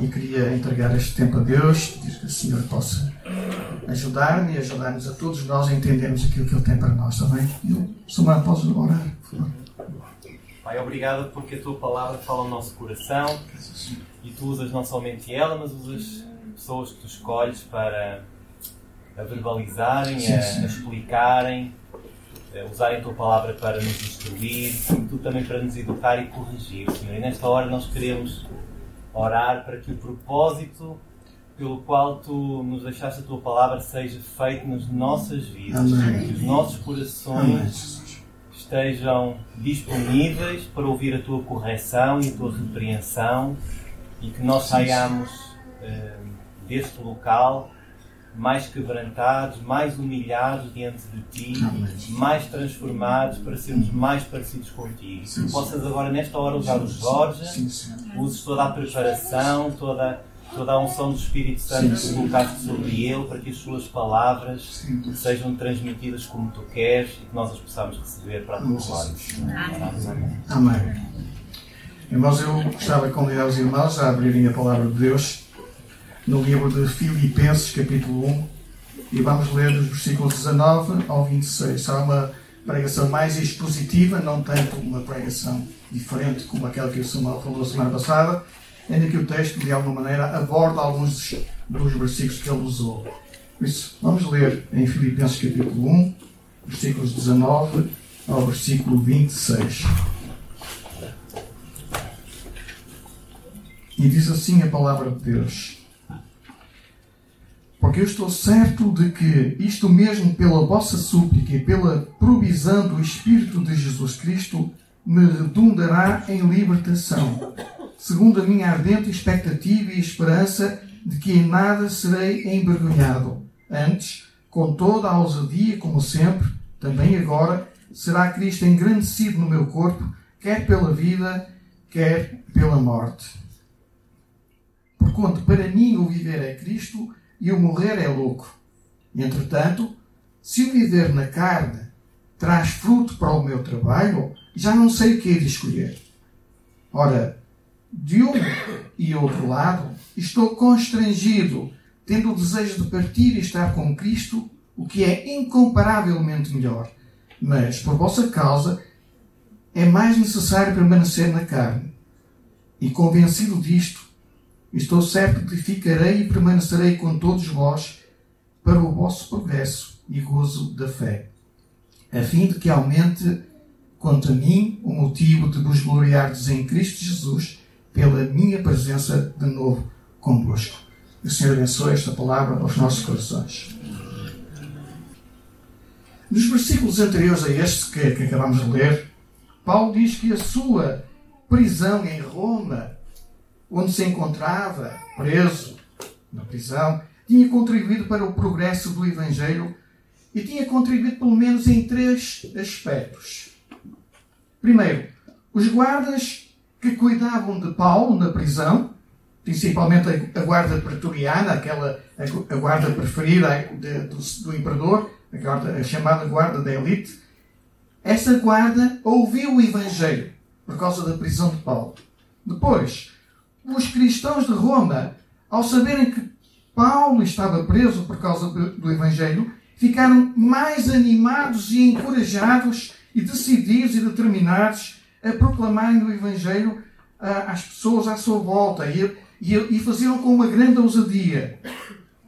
e queria entregar este tempo a Deus, pedir que o Senhor possa ajudar-me e ajudar-nos a todos nós a entendermos aquilo que Ele tem para nós também. Eu, Samuel, podes orar. Pai, obrigado porque a tua palavra fala no nosso coração e tu usas não somente ela, mas usas pessoas que tu escolhes para a verbalizarem, Sim, a, sim. a explicarem, a usarem a tua palavra para nos instruir tu também para nos educar e corrigir, Senhor. E nesta hora nós queremos orar para que o propósito pelo qual tu nos deixaste a tua palavra seja feito nas nossas vidas, Amém. que os nossos corações estejam disponíveis para ouvir a tua correção e a tua repreensão e que nós saiamos eh, deste local mais quebrantados, mais humilhados diante de ti, mais transformados para sermos mais parecidos contigo. Sim, Que sim. possas agora, nesta hora, usar o Jorge, Sim, Senhor. uses toda a preparação, toda, toda a unção do Espírito Santo Sim, que colocaste sobre ele, para que as suas palavras sejam transmitidas como tu queres e que nós as possamos receber para a tua glória. Amém. Amém. Irmãos, eu gostava de convidar os irmãos a abrirem a palavra de Deus no livro de Filipenses, capítulo 1, e vamos ler dos versículos 19 ao 26. Há uma pregação mais expositiva, não tanto uma pregação diferente como aquela que o Samuel falou semana passada, ainda que o texto, de alguma maneira, aborda alguns dos versículos que ele usou. Por isso, vamos ler em Filipenses, capítulo 1, versículos 19 ao versículo 26. E diz assim a palavra de Deus: Porque eu estou certo de que isto mesmo pela vossa súplica e pela provisão do Espírito de Jesus Cristo me redundará em libertação, segundo a minha ardente expectativa e esperança de que em nada serei envergonhado. Antes, com toda a ousadia, como sempre, também agora, será Cristo engrandecido no meu corpo, quer pela vida, quer pela morte. Porquanto para mim o viver é Cristo e o morrer é lucro. Entretanto, se o viver na carne traz fruto para o meu trabalho, já não sei o que hei de escolher. Ora, de um e outro lado, estou constrangido, tendo o desejo de partir e estar com Cristo, o que é incomparavelmente melhor. Mas, por vossa causa, é mais necessário permanecer na carne. E convencido disto, estou certo que ficarei e permanecerei com todos vós para o vosso progresso e gozo da fé, a fim de que aumente quanto a mim o motivo de vos gloriardes em Cristo Jesus pela minha presença de novo convosco. O Senhor abençoe esta palavra aos nossos corações. Nos versículos anteriores a este que, que acabamos de ler, Paulo diz que a sua prisão em Roma, onde se encontrava preso na prisão, tinha contribuído para o progresso do Evangelho e tinha contribuído pelo menos em três aspectos. Primeiro, os guardas que cuidavam de Paulo na prisão, principalmente a, guarda pretoriana, aquela a, gu- a guarda preferida do, do imperador, a, guarda- a chamada guarda da elite, essa guarda ouviu o Evangelho por causa da prisão de Paulo. Depois, os cristãos de Roma, ao saberem que Paulo estava preso por causa do, Evangelho, ficaram mais animados e encorajados e decididos e determinados a proclamarem o Evangelho às pessoas à sua volta e, e, e faziam com uma grande ousadia.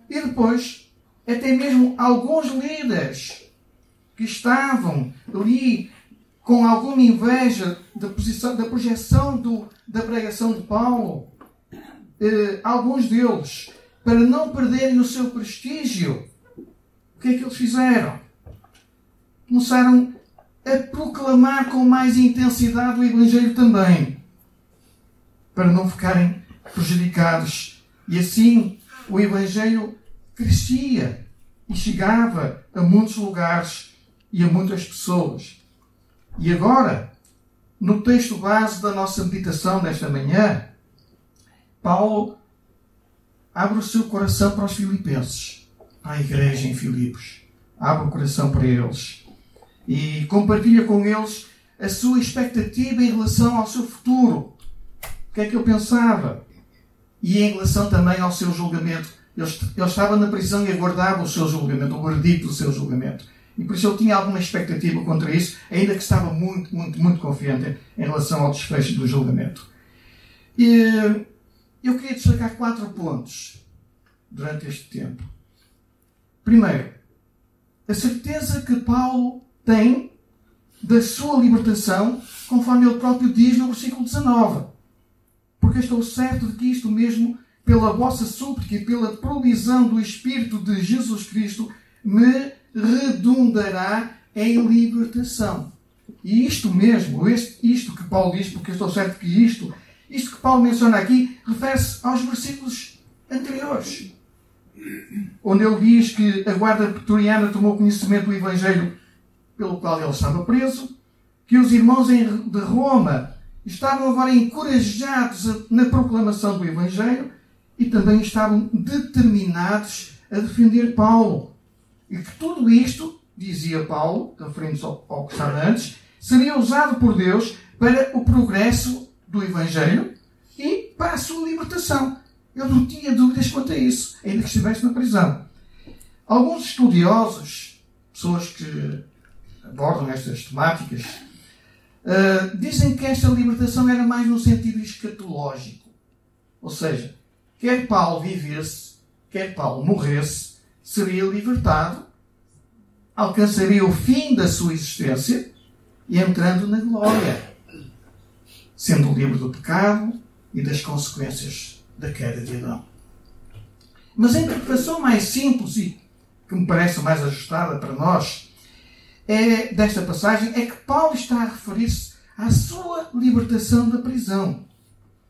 E depois, até mesmo alguns líderes que estavam ali com alguma inveja da, posição, da projeção do, da pregação de Paulo, eh, alguns deles, para não perderem o seu prestígio, o que é que eles fizeram? Começaram a proclamar com mais intensidade o Evangelho também, para não ficarem prejudicados. E assim o Evangelho crescia e chegava a muitos lugares e a muitas pessoas. E agora, no texto base da nossa meditação desta manhã, Paulo abre o seu coração para os filipenses, para a igreja em Filipos. Abre o coração para eles e compartilha com eles a sua expectativa em relação ao seu futuro. O que é que ele pensava? e em relação também ao seu julgamento. Ele, ele estava na prisão e aguardava o seu julgamento, o verdito do seu julgamento. E por isso ele tinha alguma expectativa contra isso, ainda que estava muito, muito, muito confiante em relação ao desfecho do julgamento. E eu queria destacar quatro pontos durante este tempo. Primeiro, a certeza que Paulo tem da sua libertação, conforme ele próprio diz no versículo 19. Porque estou certo de que isto mesmo, pela vossa súplica e pela provisão do Espírito de Jesus Cristo, me redundará em libertação. E isto mesmo, isto que Paulo diz, porque estou certo que isto, isto que Paulo menciona aqui, refere-se aos versículos anteriores onde ele diz que a guarda pretoriana tomou conhecimento do Evangelho pelo qual ele estava preso, que os irmãos de Roma estavam agora encorajados na proclamação do Evangelho e também estavam determinados a defender Paulo. E que tudo isto, dizia Paulo, referindo-se ao, ao que estava antes, seria usado por Deus para o progresso do Evangelho e para a sua libertação. Eu não tinha dúvidas quanto a isso, ainda que estivesse na prisão. Alguns estudiosos, pessoas que abordam estas temáticas, uh, dizem que esta libertação era mais no sentido escatológico. Ou seja, quer Paulo vivesse, quer Paulo morresse, seria libertado, alcançaria o fim da sua existência e entrando na glória, sendo livre do pecado e das consequências da queda de Adão. Mas a interpretação mais simples e que me parece mais ajustada para nós é, desta passagem é que Paulo está a referir-se à sua libertação da prisão.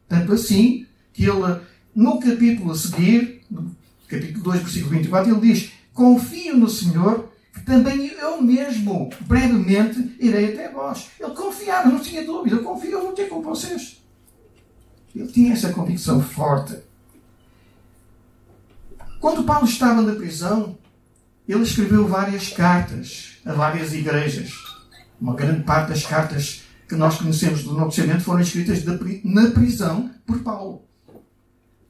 Tanto assim que ele, no capítulo a seguir, no capítulo 2, versículo 24, ele diz: Confio no Senhor, também eu mesmo, brevemente, irei até vós. Ele confiava, não tinha dúvida, eu confio, eu vou ter com vocês. Ele tinha essa convicção forte. Quando Paulo estava na prisão, ele escreveu várias cartas a várias igrejas. Uma grande parte das cartas que nós conhecemos do Novo Testamento foram escritas na prisão por Paulo.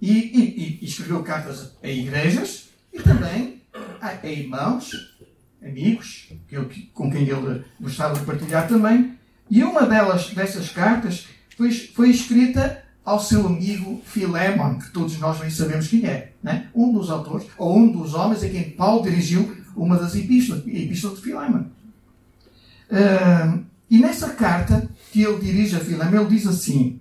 E, e, e escreveu cartas a igrejas e também a, a irmãos, amigos, com quem ele gostava de partilhar também. E uma delas, dessas cartas foi, foi escrita ao seu amigo Filemon, que todos nós bem sabemos quem é, né? um dos autores, ou um dos homens a quem Paulo dirigiu uma das epístolas, a epístola de Filemon. Uh, e nessa carta que ele dirige a Filemon, ele diz assim: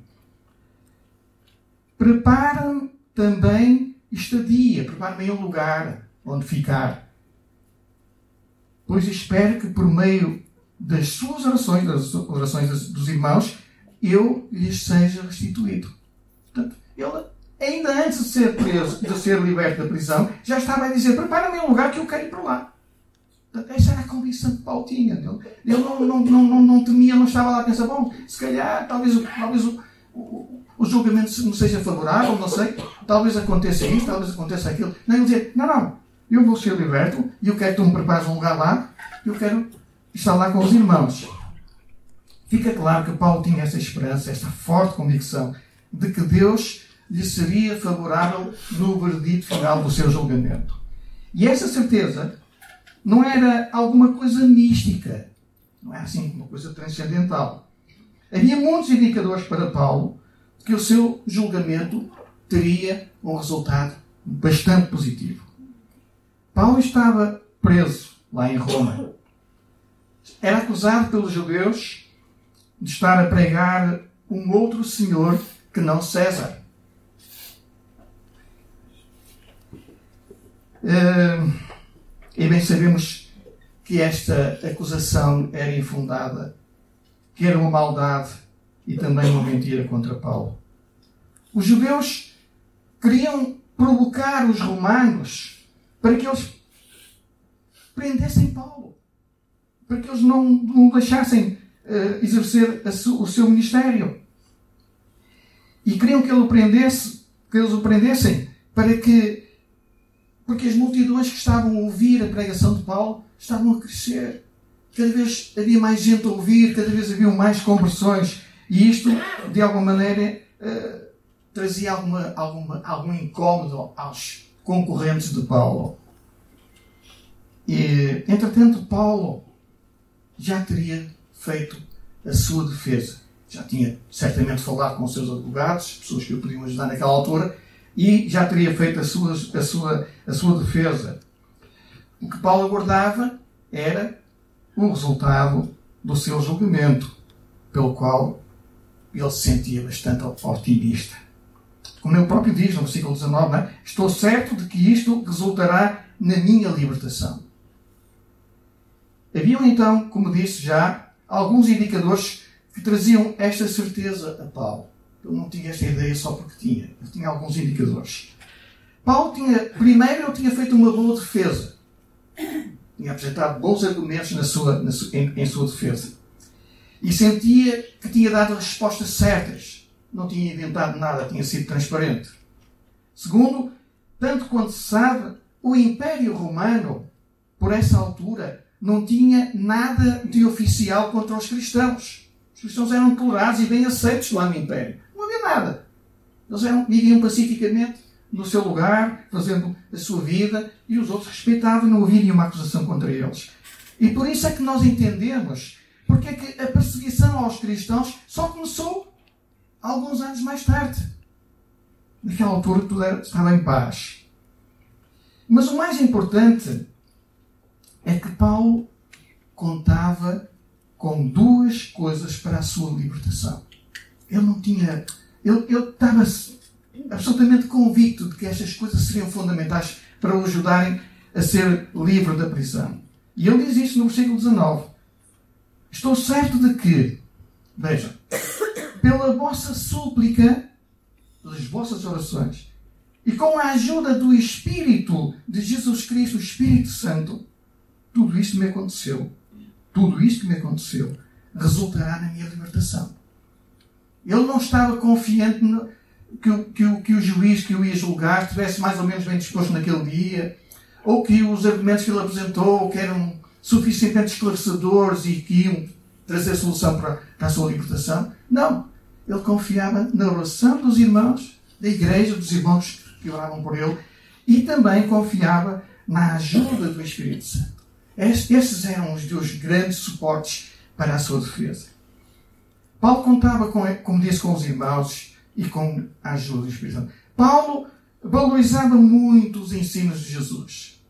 Prepara-me também estadia, prepara-me um lugar onde ficar, pois espero que por meio das suas orações, das orações dos irmãos, eu lhes seja restituído. Portanto, ele, ainda antes de ser preso, de ser liberto da prisão, já estava a dizer: prepara-me um lugar que eu quero ir para lá. Portanto, essa era a convicção que Paulo tinha. Ele, ele não, não, não, não, não temia, não estava lá a pensar: bom, se calhar, talvez, talvez o, o, o julgamento não seja favorável, não sei, talvez aconteça isso, talvez aconteça aquilo. Não, ele dizia: não, não, eu vou ser liberto e eu quero que tu me prepares um lugar lá, eu quero estar lá com os irmãos. Fica claro que Paulo tinha essa esperança, esta forte convicção de que Deus lhe seria favorável no verdito final do seu julgamento. E essa certeza não era alguma coisa mística, não é assim uma coisa transcendental. Havia muitos indicadores para Paulo que o seu julgamento teria um resultado bastante positivo. Paulo estava preso lá em Roma. Era acusado pelos judeus de estar a pregar um outro Senhor que não César. E bem sabemos que esta acusação era infundada, que era uma maldade e também uma mentira contra Paulo. Os judeus queriam provocar os romanos para que eles prendessem Paulo, para que eles não, não deixassem uh, exercer su, o seu ministério. E queriam que ele prendesse, que eles o prendessem, para que porque as multidões que estavam a ouvir a pregação de Paulo estavam a crescer. Cada vez havia mais gente a ouvir, cada vez haviam mais conversões. E isto, de alguma maneira, uh, trazia alguma, alguma, algum incómodo aos concorrentes de Paulo. E, entretanto, Paulo já teria feito a sua defesa. Já tinha certamente falado com seus advogados, pessoas que o podiam ajudar naquela altura, e já teria feito a sua, a sua, a sua defesa. O que Paulo aguardava era o resultado do seu julgamento, pelo qual ele se sentia bastante otimista. Como ele próprio diz no versículo 19, é? estou certo de que isto resultará na minha libertação. Haviam então, como disse já, alguns indicadores que traziam esta certeza a Paulo. Ele não tinha esta ideia só porque tinha. Ele tinha alguns indicadores. Paulo tinha, primeiro, ele tinha feito uma boa defesa. Tinha apresentado bons argumentos na sua, na sua, em, em sua defesa. E sentia que tinha dado as respostas certas. Não tinha inventado nada, tinha sido transparente. Segundo, tanto quanto se sabe, o Império Romano, por essa altura, não tinha nada de oficial contra os cristãos. Os cristãos eram tolerados e bem aceitos lá no Império. Não havia nada. Eles eram, viviam pacificamente no seu lugar, fazendo a sua vida, e os outros respeitavam e não havia nenhuma acusação contra eles. E por isso é que nós entendemos porque é que a perseguição aos cristãos só começou alguns anos mais tarde. Naquela altura tudo era, estava em paz. Mas o mais importante é que Paulo contava com duas coisas para a sua libertação. Ele não tinha. Ele, ele estava absolutamente convicto de que estas coisas seriam fundamentais para o ajudarem a ser livre da prisão. E ele diz isto no versículo 19. Estou certo de que, vejam, pela vossa súplica, pelas vossas orações, e com a ajuda do Espírito de Jesus Cristo, o Espírito Santo, tudo isto me aconteceu. Tudo isto que me aconteceu resultará na minha libertação. Ele não estava confiante no, que, que, que o juiz que o ia julgar estivesse mais ou menos bem disposto naquele dia, ou que os argumentos que ele apresentou que eram suficientemente esclarecedores e que iam trazer solução para, para a sua libertação. Não. Ele confiava na oração dos irmãos, da igreja, dos irmãos que oravam por ele, e também confiava na ajuda do Espírito Santo. Estes eram os dois grandes suportes para a sua defesa. Paulo contava, com, como disse, com os irmãos e com a ajuda do Espírito Santo. Paulo valorizava muito os ensinos de Jesus.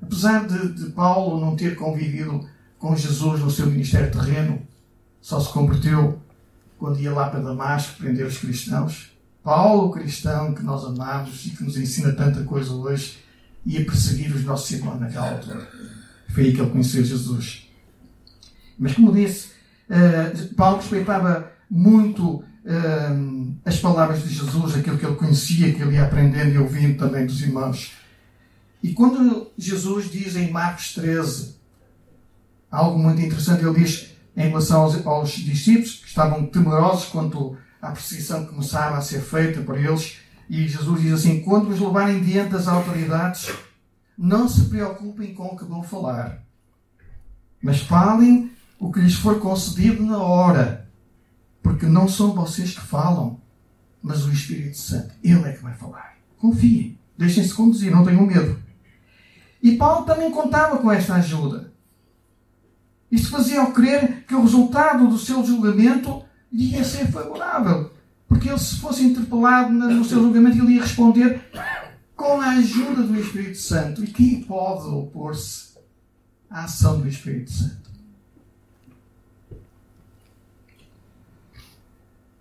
Apesar de, de Paulo não ter convivido com Jesus no seu ministério terreno, só se converteu quando ia lá para Damasco prender os cristãos. Paulo, cristão que nós amamos e que nos ensina tanta coisa hoje, ia perseguir os nossos irmãos naquela altura. Foi aí que ele conheceu Jesus. Mas, como disse, uh, Paulo respeitava muito uh, as palavras de Jesus, aquilo que ele conhecia, que ele ia aprendendo e ouvindo também dos irmãos. E quando Jesus diz em Marcos 13 algo muito interessante, ele diz em relação aos, aos discípulos que estavam temerosos quanto à perseguição que começava a ser feita por eles, e Jesus diz assim: quando os levarem diante das autoridades, não se preocupem com o que vão falar, mas falem o que lhes for concedido na hora, porque não são vocês que falam, mas o Espírito Santo. Ele é que vai falar. Confiem, deixem-se conduzir, não tenham medo. E Paulo também contava com esta ajuda. Isto fazia-o crer que o resultado do seu julgamento ia ser favorável. Porque ele, se fosse interpelado no seu julgamento, ele ia responder com a ajuda do Espírito Santo. E quem pode opor-se à ação do Espírito Santo?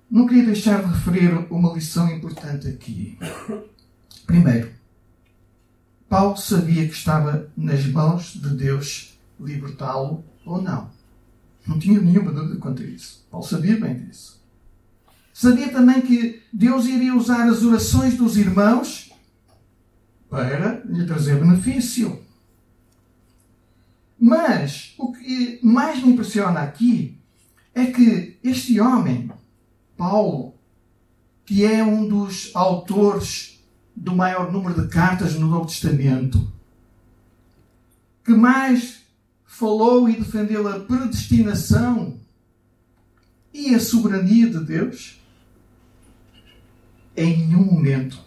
Não queria deixar de referir uma lição importante aqui. Primeiro, Paulo sabia que estava nas mãos de Deus libertá-lo ou não. Não tinha nenhuma dúvida quanto a isso. Paulo sabia bem disso. Sabia também que Deus iria usar as orações dos irmãos para lhe trazer benefício. Mas o que mais me impressiona aqui é que este homem, Paulo, que é um dos autores do maior número de cartas no Novo Testamento, que mais falou e defendeu a predestinação e a soberania de Deus, em nenhum momento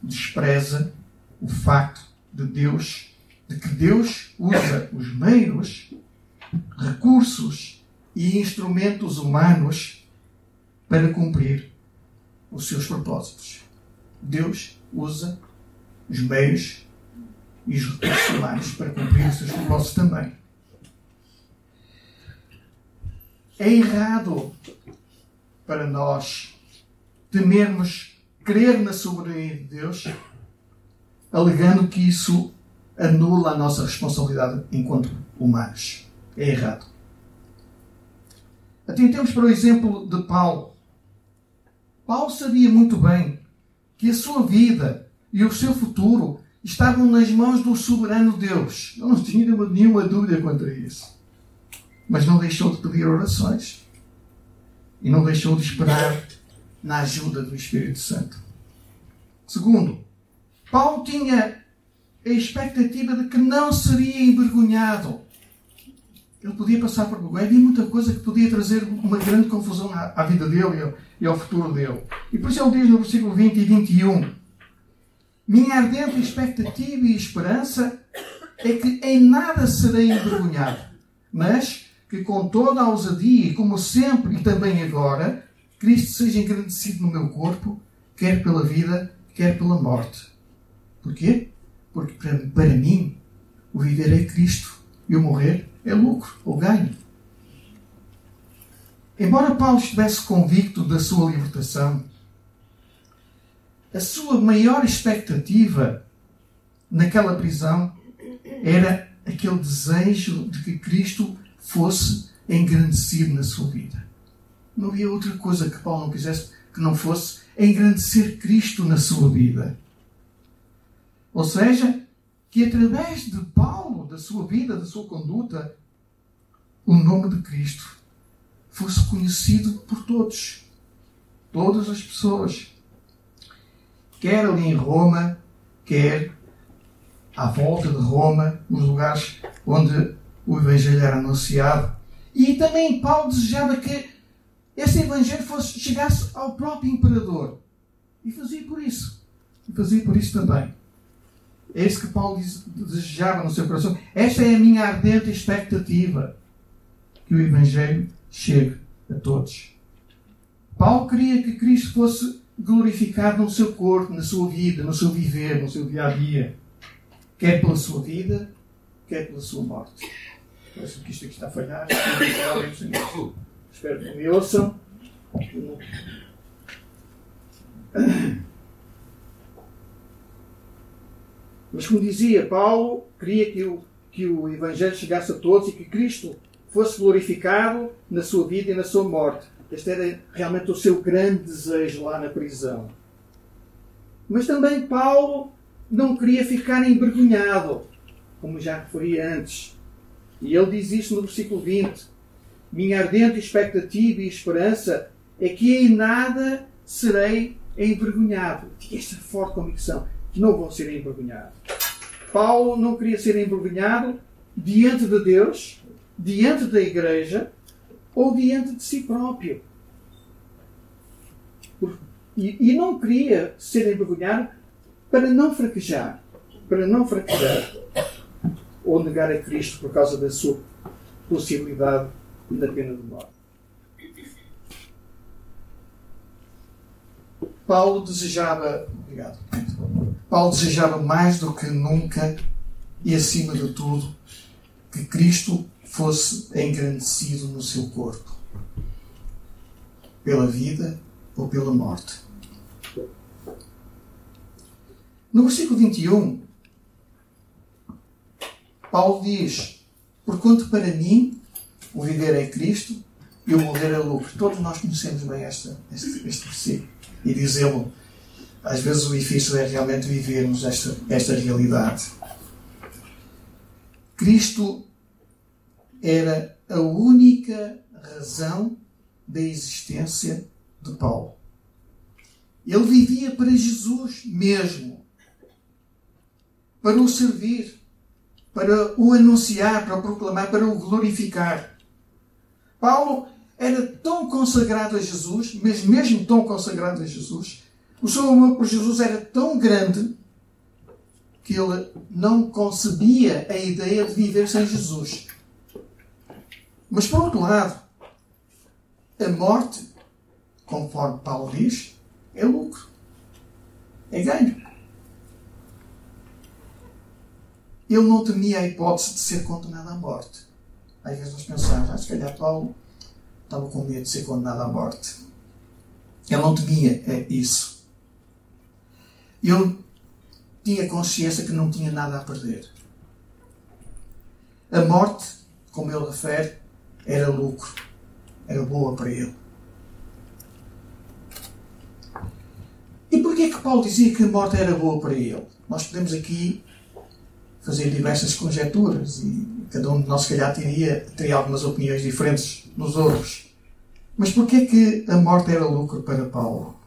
despreza o facto de Deus, de que Deus usa os meios, recursos e instrumentos humanos para cumprir os seus propósitos. Deus usa os meios e recursos humanos para cumprir os seus propósitos também. É errado para nós temermos crer na soberania de Deus, alegando que isso anula a nossa responsabilidade enquanto humanos. É errado. Atentemos para o exemplo de Paulo. Paulo sabia muito bem que a sua vida e o seu futuro estavam nas mãos do soberano Deus. Eu não tinha nenhuma dúvida quanto a isso. Mas não deixou de pedir orações. E não deixou de esperar na ajuda do Espírito Santo. Segundo, Paulo tinha a expectativa de que não seria envergonhado. Ele podia passar por vergonha. Havia muita coisa que podia trazer uma grande confusão à, vida dele e ao futuro dele. E por isso ele diz no versículo 20 e 21: Minha ardente expectativa e esperança é que em nada serei envergonhado, mas que com toda a ousadia, como sempre e também agora, Cristo seja engrandecido no meu corpo, quer pela vida, quer pela morte. Porquê? Porque para, para mim, o viver é Cristo e o morrer é lucro ou ganho. Embora Paulo estivesse convicto da sua libertação, a sua maior expectativa naquela prisão era aquele desejo de que Cristo fosse engrandecido na sua vida. Não havia outra coisa que Paulo não quisesse que não fosse engrandecer Cristo na sua vida. Ou seja, que através de Paulo, da sua vida, da sua conduta, o nome de Cristo fosse conhecido por todos. Todas as pessoas. Quer ali em Roma, quer à volta de Roma, nos lugares onde o Evangelho era anunciado. E também Paulo desejava que esse Evangelho fosse, chegasse ao próprio imperador. E fazia por isso. E fazia por isso também. É isso que Paulo desejava no seu coração. Esta é a minha ardente expectativa. Que o Evangelho chegue a todos. Paulo queria que Cristo fosse glorificado no seu corpo, na sua vida, no seu viver, no seu dia a dia. Quer pela sua vida, quer pela sua morte. Parece que isto aqui está a falhar. Espero que me ouçam. Mas como dizia Paulo, queria que o, que o Evangelho chegasse a todos e que Cristo fosse glorificado na sua vida e na sua morte. Este era realmente o seu grande desejo lá na prisão. Mas também Paulo não queria ficar envergonhado, como já referi antes. E ele diz isto no versículo 20: Minha ardente expectativa e esperança é que em nada serei envergonhado. Tinha esta forte convicção que não vão ser envergonhados. Paulo não queria ser envergonhado diante de Deus, diante da igreja ou diante de si próprio. E, e não queria ser envergonhado para não fraquejar, para não fraquejar ou negar a Cristo por causa da sua possibilidade da pena de morte. Paulo desejava, obrigado. Paulo desejava mais do que nunca e acima de tudo que Cristo fosse engrandecido no seu corpo, pela vida ou pela morte. No versículo 21, Paulo diz: Porquanto para mim o viver é Cristo e o morrer é lucro. Todos nós conhecemos bem esta, este, este versículo. E dizê-lo, às vezes o difícil é realmente vivermos esta, esta realidade. Cristo era a única razão da existência de Paulo. Ele vivia para Jesus mesmo, para o servir para o anunciar, para o proclamar, para o glorificar. Paulo era tão consagrado a Jesus, mas mesmo tão consagrado a Jesus, O seu amor por Jesus era tão grande que ele não concebia a ideia de viver sem Jesus. Mas, por outro lado, a morte, conforme Paulo diz, é lucro. É ganho. Ele não temia a hipótese de ser condenado à morte. Às vezes nós pensamos, ah, se calhar Paulo estava com medo de ser condenado à morte. Ele não temia isso. Ele tinha consciência que não tinha nada a perder. A morte, como ele refere, era lucro. Era boa para ele. E porquê que Paulo dizia que a morte era boa para ele? Nós podemos aqui fazer diversas conjecturas e cada um de nós, se calhar, teria, teria algumas opiniões diferentes nos outros. Mas porquê que a morte era lucro para Paulo?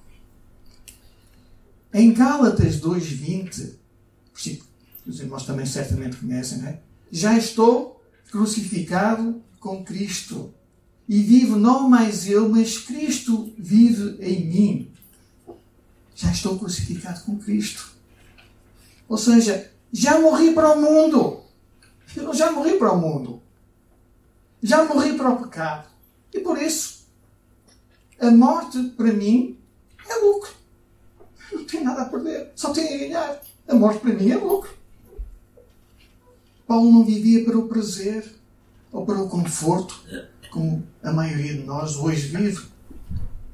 Em Gálatas 2.20, versículo que os irmãos também certamente conhecem, não é? Já estou crucificado com Cristo e vivo não mais eu, mas Cristo vive em mim. Já estou crucificado com Cristo. Ou seja, já morri para o mundo. Eu já morri para o mundo. Já morri para o pecado. E por isso, a morte para mim é lucro. Não tenho nada a perder, só tenho a ganhar. A morte para mim é lucro. Paulo não vivia para o prazer ou para o conforto, como a maioria de nós hoje vive,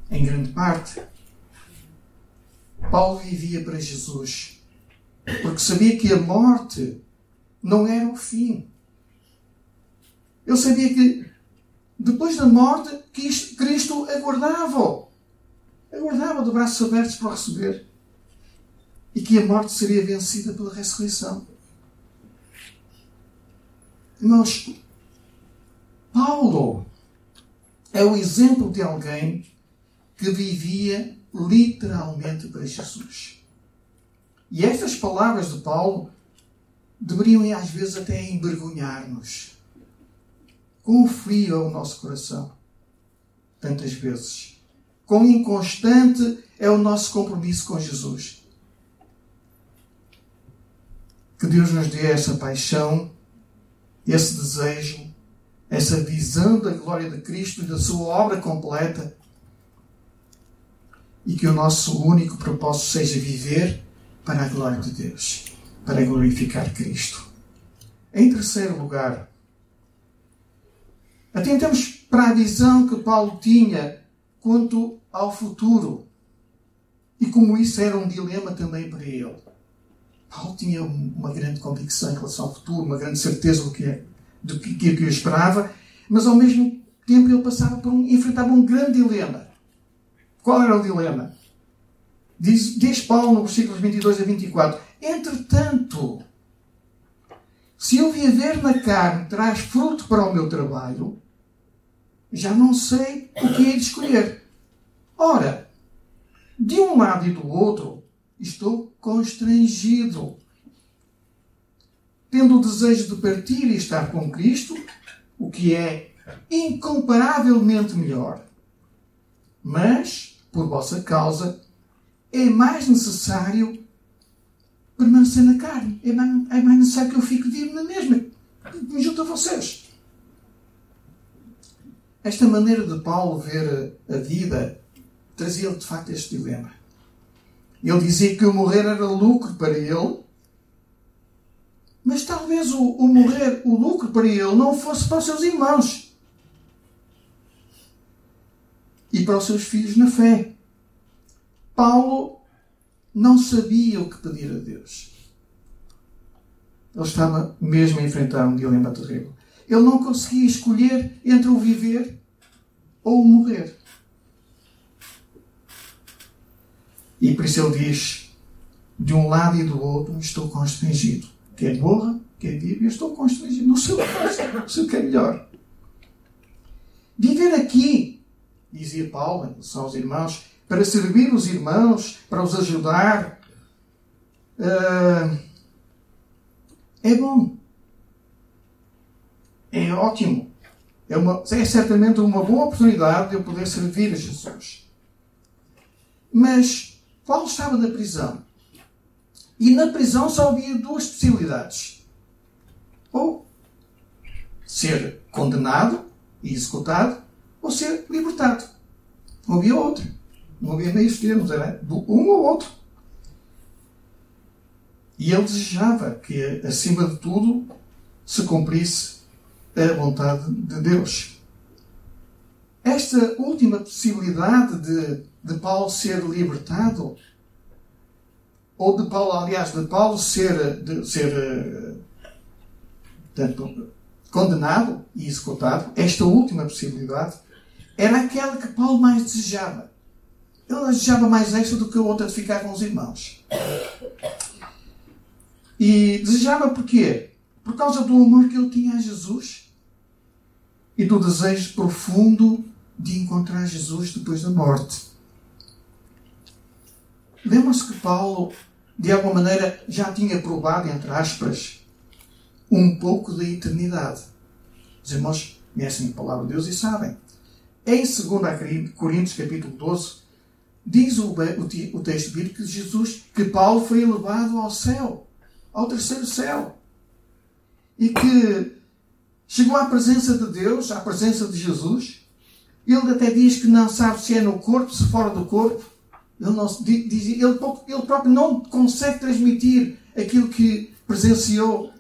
em grande parte. Paulo vivia para Jesus porque sabia que a morte não era o fim. Ele sabia que depois da morte Cristo aguardava. Aguardava de braços abertos para receber. E que a morte seria vencida pela ressurreição. Irmãos, Paulo é o exemplo de alguém que vivia literalmente para Jesus. E estas palavras de Paulo deveriam às vezes até envergonhar-nos. Quão frio é o nosso coração, tantas vezes. Quão inconstante é o nosso compromisso com Jesus. Que Deus nos dê essa paixão, esse desejo, essa visão da glória de Cristo e da sua obra completa. E que o nosso único propósito seja viver para a glória de Deus, para glorificar Cristo. Em terceiro lugar, atentamos para a visão que Paulo tinha quanto ao futuro e como isso era um dilema também para ele. Paulo tinha uma grande convicção em relação ao futuro, uma grande certeza do que, é, do que, que, o esperava, mas ao mesmo tempo ele passava por um, enfrentava um grande dilema. Qual era o dilema? Diz, diz Paulo no versículos 22 a 24: Entretanto, se eu viver na carne traz fruto para o meu trabalho, já não sei o que hei de escolher. Ora, de um lado e do outro, estou constrangido. Tendo o desejo de partir e estar com Cristo, o que é incomparavelmente melhor. Mas, por vossa causa, é mais necessário permanecer na carne. É mais, é mais necessário que eu fique vivo na mesma. Me junto a vocês. Esta maneira de Paulo ver a vida trazia de facto este dilema. Ele dizia que o morrer era lucro para ele, mas talvez o, o morrer, o lucro para ele, não fosse para os seus irmãos e para os seus filhos na fé. Paulo não sabia o que pedir a Deus. Ele estava mesmo a enfrentar um dilema terrível. Ele não conseguia escolher entre o viver ou o morrer. E por isso ele diz: de um lado e do outro estou constrangido. Quer morra, quer vive, eu estou constrangido. Não sei o que é melhor. Viver aqui, dizia Paulo em relação aos irmãos, para servir os irmãos, para os ajudar. Uh, é bom. É ótimo. É, uma, é certamente uma boa oportunidade de eu poder servir a Jesus. Mas Paulo estava na prisão. E na prisão só havia duas possibilidades. Ou ser condenado e executado, ou ser libertado. Não havia outra. Não havia meios termos, era um ou outro. E ele desejava que, acima de tudo, se cumprisse a vontade de Deus. Esta última possibilidade de, de Paulo ser libertado, ou de Paulo, aliás, de Paulo ser, de, ser tanto, condenado e executado, esta última possibilidade, era aquela que Paulo mais desejava. Ele desejava mais esta do que a outra de ficar com os irmãos. E desejava porquê? Por causa do amor que ele tinha a Jesus e do desejo profundo de encontrar Jesus depois da morte. Lembra-se que Paulo, de alguma maneira, já tinha provado, entre aspas, um pouco da eternidade. Os irmãos conhecem a palavra de Deus e sabem. Em 2 Coríntios, capítulo 12, diz o, o, o texto bíblico que Jesus, que Paulo foi elevado ao céu, ao terceiro céu. E que chegou à presença de Deus, à presença de Jesus, ele até diz que não sabe se é no corpo, se fora do corpo. Ele, não, diz, ele, ele próprio não consegue transmitir aquilo que presenciou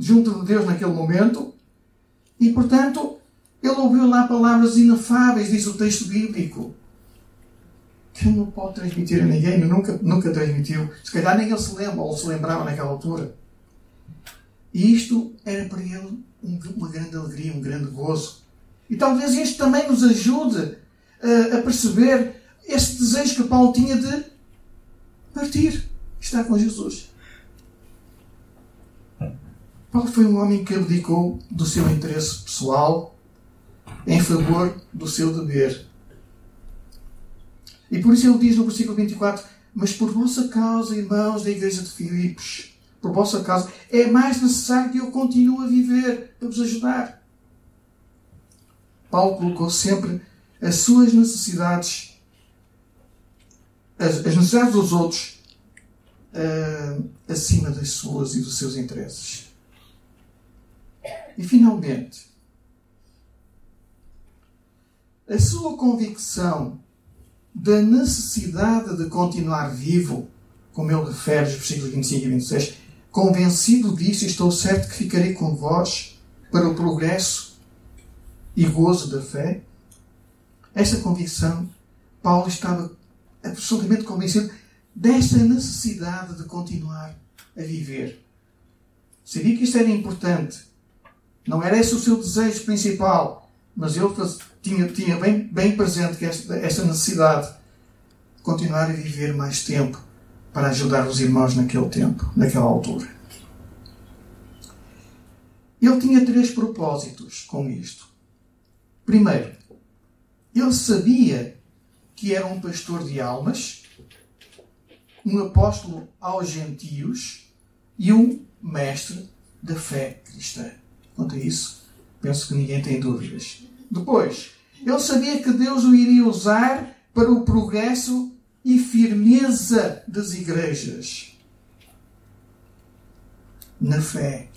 junto de Deus naquele momento. E, portanto, ele ouviu lá palavras inefáveis, diz o texto bíblico. Que ele não pode transmitir a ninguém, nunca, nunca transmitiu. Se calhar nem ele se lembra, ou se lembrava naquela altura. E isto era para ele uma grande alegria, um grande gozo. E talvez isto também nos ajude a, a perceber esse desejo que Paulo tinha de partir, estar com Jesus. Paulo foi um homem que abdicou do seu interesse pessoal em favor do seu dever. E por isso ele diz no versículo 24: Mas por vossa causa, irmãos da igreja de Filipos, por vossa causa, é mais necessário que eu continue a viver para vos ajudar. Paulo colocou sempre as suas necessidades, as, as necessidades dos outros, uh, acima das suas e dos seus interesses. E finalmente, a sua convicção da necessidade de continuar vivo, como ele refere nos versículos 25 e 26, convencido disso, estou certo que ficarei com vós para o progresso e gozo da fé, esta convicção, Paulo estava absolutamente convencido desta necessidade de continuar a viver. Sabia que isto era importante. Não era esse o seu desejo principal, mas ele tinha, tinha bem, bem presente esta, esta necessidade de continuar a viver mais tempo para ajudar os irmãos naquele tempo, naquela altura. Ele tinha três propósitos com isto. Primeiro, ele sabia que era um pastor de almas, um apóstolo aos gentios e um mestre da fé cristã. Quanto a isso, penso que ninguém tem dúvidas. Depois, ele sabia que Deus o iria usar para o progresso e firmeza das igrejas na fé.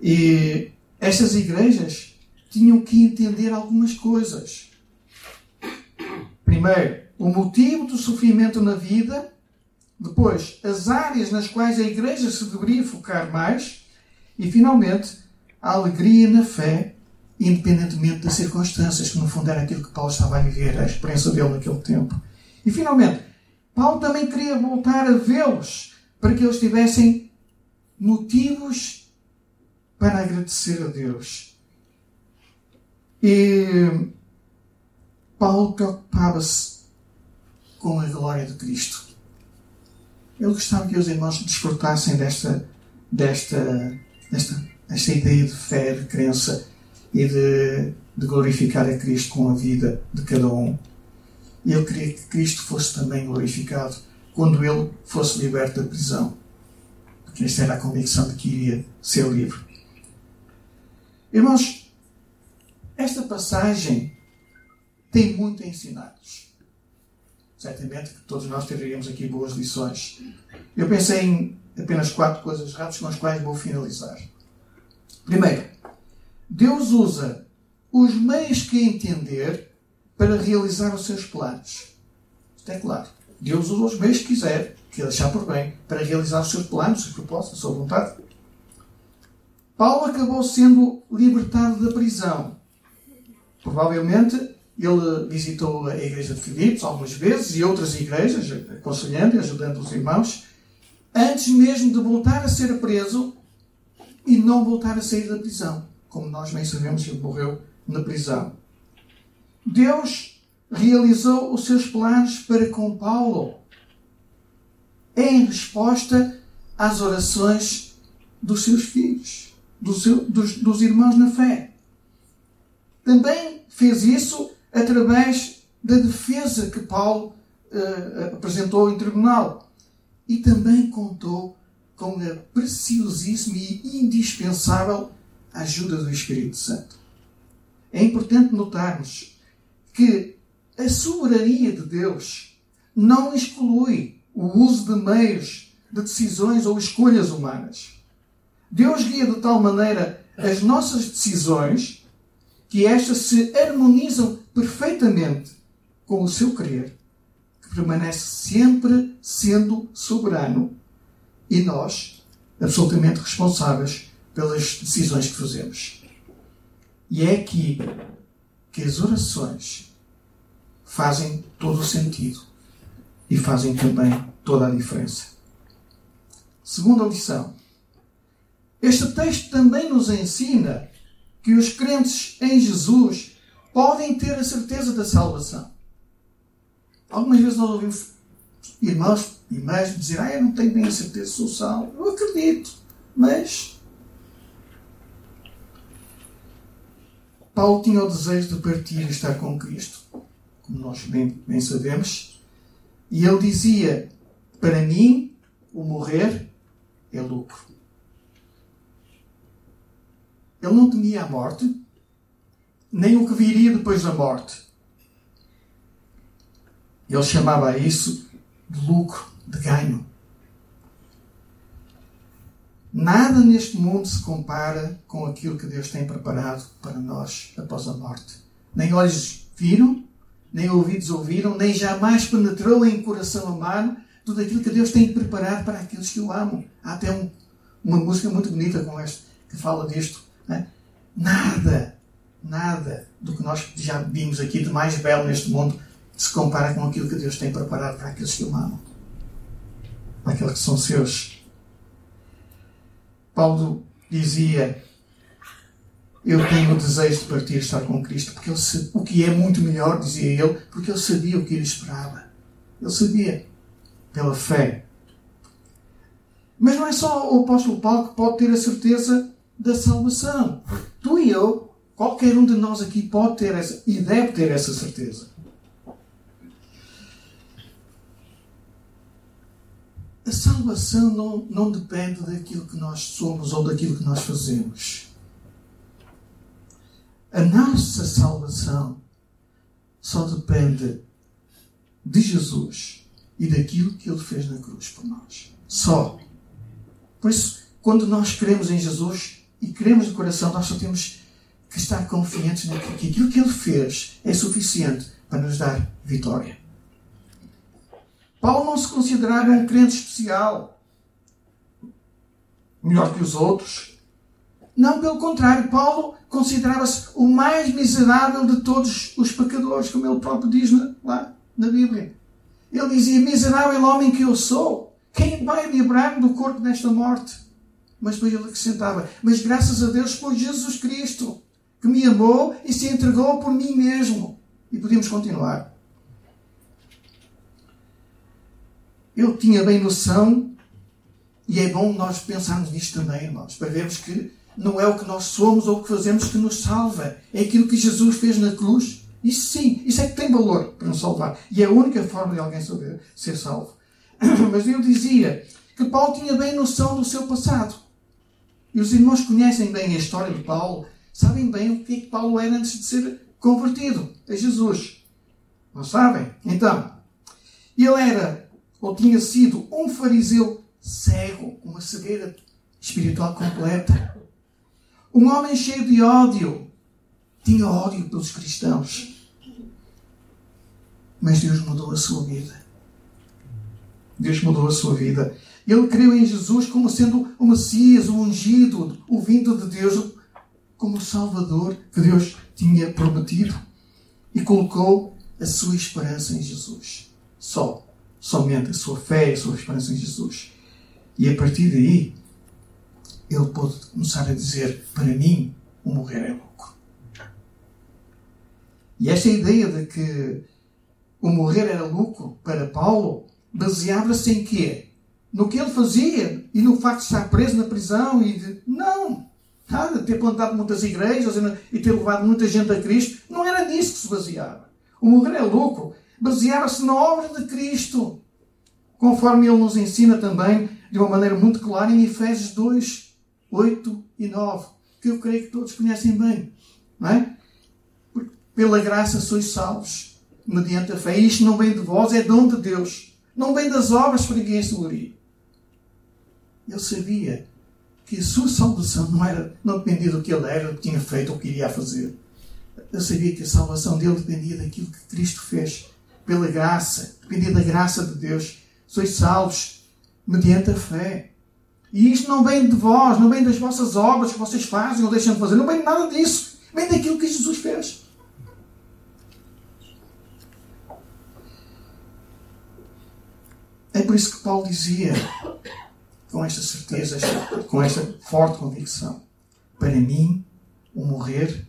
E estas igrejas tinham que entender algumas coisas. Primeiro, o motivo do sofrimento na vida. Depois, as áreas nas quais a igreja se deveria focar mais. E, finalmente, a alegria na fé, independentemente das circunstâncias, que no fundo era aquilo que Paulo estava a viver, a experiência dele naquele tempo. E, finalmente, Paulo também queria voltar a vê-los para que eles tivessem motivos para agradecer a Deus e Paulo preocupava-se com a glória de Cristo. Ele gostava que os irmãos desfrutassem desta, desta, desta, desta ideia de fé, de crença e de, de glorificar a Cristo com a vida de cada um. E ele queria que Cristo fosse também glorificado quando ele fosse liberto da prisão. Porque esta era a convicção de que iria ser livre. Irmãos, esta passagem tem muito a ensinar-nos. certamente que todos nós teríamos aqui boas lições. Eu pensei em apenas quatro coisas rápidas com as quais vou finalizar. Primeiro, Deus usa os meios que entender para realizar os seus planos. Isto é claro. Deus usa os meios que quiser, que achar por bem, para realizar os seus planos, os seus propósitos, a sua vontade. Paulo acabou sendo libertado da prisão. Provavelmente ele visitou a igreja de Filipos algumas vezes e outras igrejas, aconselhando e ajudando os irmãos, antes mesmo de voltar a ser preso e não voltar a sair da prisão. Como nós bem sabemos, ele morreu na prisão. Deus realizou os seus planos para com Paulo em resposta às orações dos seus filhos, dos, dos, dos irmãos na fé. Também fez isso através da defesa que Paulo uh, apresentou em tribunal. E também contou com a preciosíssima e indispensável ajuda do Espírito Santo. É importante notarmos que a soberania de Deus não exclui o uso de meios, de decisões ou escolhas humanas. Deus guia de tal maneira as nossas decisões que estas se harmonizam perfeitamente com o seu querer, que permanece sempre sendo soberano e nós absolutamente responsáveis pelas decisões que fazemos. E é aqui que as orações fazem todo o sentido e fazem também toda a diferença. Segunda lição. Este texto também nos ensina que os crentes em Jesus podem ter a certeza da salvação. Algumas vezes nós ouvimos irmãos e irmãs dizer: Ah, eu não tenho bem a certeza, sou salvo. Eu acredito, mas. Paulo tinha o desejo de partir e estar com Cristo, como nós bem, bem sabemos, e ele dizia: Para mim, o morrer é lucro. Ele não temia a morte, nem o que viria depois da morte. Ele chamava isso de lucro, de ganho. Nada neste mundo se compara com aquilo que Deus tem preparado para nós após a morte. Nem olhos viram, nem ouvidos ouviram, nem jamais penetrou em coração humano tudo aquilo que Deus tem preparado para aqueles que o amam. Há até um, uma música muito bonita com esta que fala disto. Né? Nada nada do que nós já vimos aqui de mais belo neste mundo se compara com aquilo que Deus tem preparado para aqueles que o amam, para aqueles que são seus. Paulo dizia: Eu tenho o desejo de partir estar com Cristo, porque ele, o que é muito melhor, dizia ele, porque ele sabia o que ele esperava. Ele sabia, pela fé. Mas não é só o apóstolo Paulo que pode ter a certeza da salvação. Tu e eu Qualquer um de nós aqui pode ter essa e deve ter essa certeza. A salvação não, não depende daquilo que nós somos ou daquilo que nós fazemos. A nossa salvação só depende de Jesus e daquilo que Ele fez na cruz por nós. Só. Por isso, quando nós cremos em Jesus e cremos de coração, nós só temos que estar confiantes de que aquilo que ele fez é suficiente para nos dar vitória. Paulo não se considerava um crente especial, melhor que os outros. Não, pelo contrário, Paulo considerava-se o mais miserável de todos os pecadores, como ele próprio diz lá na Bíblia. Ele dizia: Miserável homem que eu sou, quem vai livrar-me do corpo desta morte? Mas depois ele acrescentava: Mas graças a Deus por Jesus Cristo, que me amou e se entregou por mim mesmo. E podíamos continuar. Eu tinha bem noção, e é bom nós pensarmos nisto também, irmãos, para vermos que não é o que nós somos ou o que fazemos que nos salva, é aquilo que Jesus fez na cruz. Isso sim, isso é que tem valor para nos salvar. E é a única forma de alguém saber ser salvo. Mas eu dizia que Paulo tinha bem noção do seu passado. E os irmãos conhecem bem a história de Paulo sabem bem o que, é que Paulo era antes de ser convertido a Jesus. Não sabem? Então, Ele era, ou tinha sido, um fariseu cego, uma cegueira espiritual completa. Um homem cheio de ódio. Tinha ódio pelos cristãos. Mas Deus mudou a sua vida. Deus mudou a sua vida. Ele creu em Jesus como sendo o Messias, o ungido, o vindo de Deus, como o Salvador que Deus tinha prometido. E colocou a sua esperança em Jesus. Só. Somente a sua fé, a sua esperança em Jesus. E a partir daí, ele pôde começar a dizer: Para mim, o morrer é lucro. E esta ideia de que o morrer era lucro para Paulo baseava-se em quê? No que ele fazia e no facto de estar preso na prisão e de. Não! Nada, ter plantado muitas igrejas e ter levado muita gente a Cristo. Não era nisso que se baseava. O morrer é lucro. Baseava-se na obra de Cristo. Conforme ele nos ensina também de uma maneira muito clara em Efésios 2, 8 e 9, que eu creio que todos conhecem bem. Não é? Pela graça sois salvos, mediante a fé. E isto não vem de vós, é dom de Deus. Não vem das obras para ninguém se glorie. Ele sabia que a sua salvação não, era, não dependia do que ele era, do que tinha feito ou que iria fazer. Ele sabia que a salvação dele dependia daquilo que Cristo fez. Pela graça, dependia da graça de Deus. Sois salvos mediante a fé. E isto não vem de vós, não vem das vossas obras que vocês fazem ou deixam de fazer, não vem de nada disso. Vem daquilo que Jesus fez. É por isso que Paulo dizia, com esta certeza, com esta forte convicção: para mim, o morrer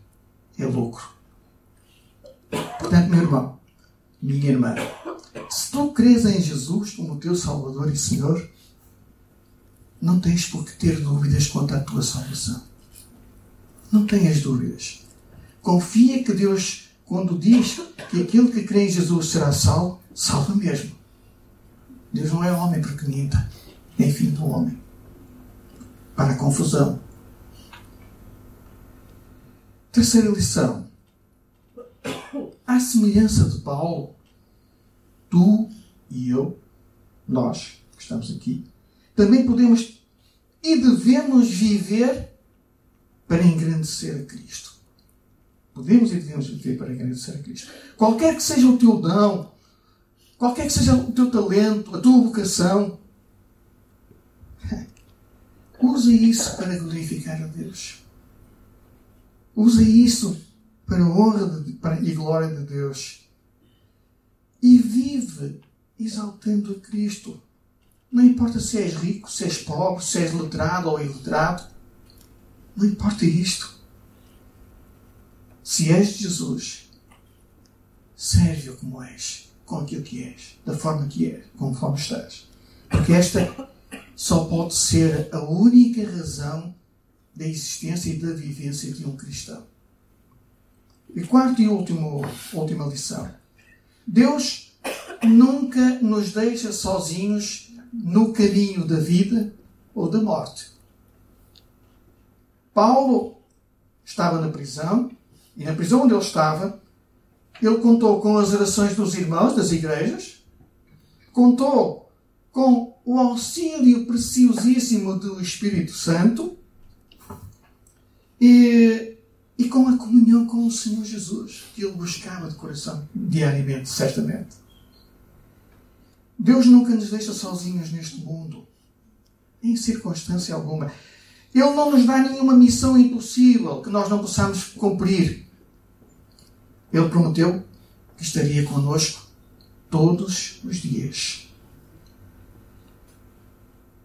é lucro. Portanto, meu irmão, minha irmã, se tu crês em Jesus como teu Salvador e Senhor, não tens por que ter dúvidas quanto à tua salvação. Não tenhas dúvidas. Confia que Deus, quando diz que aquele que crê em Jesus será salvo, salva mesmo. Deus não é homem para que minta, filho do homem. Para a confusão. Terceira lição. À semelhança de Paulo, tu e eu, nós que estamos aqui, também podemos e devemos viver para engrandecer a Cristo. Podemos e devemos viver para engrandecer a Cristo. Qualquer que seja o teu dom, qualquer que seja o teu talento, a tua vocação, use isso para glorificar a Deus. Use isso para a honra de, para, e glória de Deus. E vive exaltando a Cristo. Não importa se és rico, se és pobre, se és letrado ou iletrado. Não importa isto. Se és Jesus, serve-o como és, com aquilo que és, da forma que és, conforme estás. Porque esta só pode ser a única razão da existência e da vivência de um cristão. E quarta e último, última lição. Deus nunca nos deixa sozinhos no caminho da vida ou da morte. Paulo estava na prisão, e na prisão onde ele estava, ele contou com as orações dos irmãos das igrejas, contou com o auxílio preciosíssimo do Espírito Santo e, e com a comunhão com o Senhor Jesus, que ele buscava de coração diariamente, certamente. Deus nunca nos deixa sozinhos neste mundo, em circunstância alguma. Ele não nos dá nenhuma missão impossível que nós não possamos cumprir. Ele prometeu que estaria conosco todos os dias.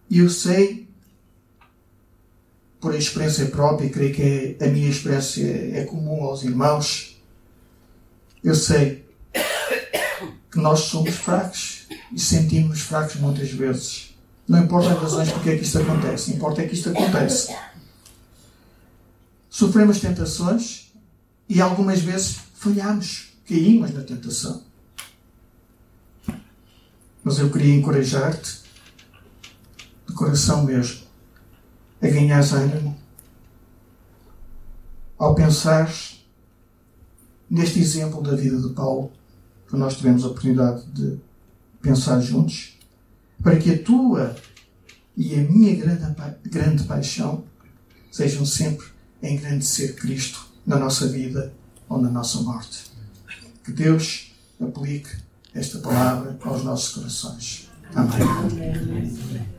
E eu sei, por experiência própria, e creio que a minha experiência é comum aos irmãos, eu sei que nós somos fracos e sentimos fracos muitas vezes. Não importa as razões porque é que isto acontece, importa é que isto acontece. Sofremos tentações e algumas vezes falhamos, caímos na tentação. Mas eu queria encorajar-te, coração mesmo, a ganhar ânimo ao pensar neste exemplo da vida de Paulo que nós tivemos a oportunidade de pensar juntos, para que a tua e a minha grande, grande paixão sejam sempre engrandecer Cristo na nossa vida ou na nossa morte. Que Deus aplique esta palavra aos nossos corações. Amém.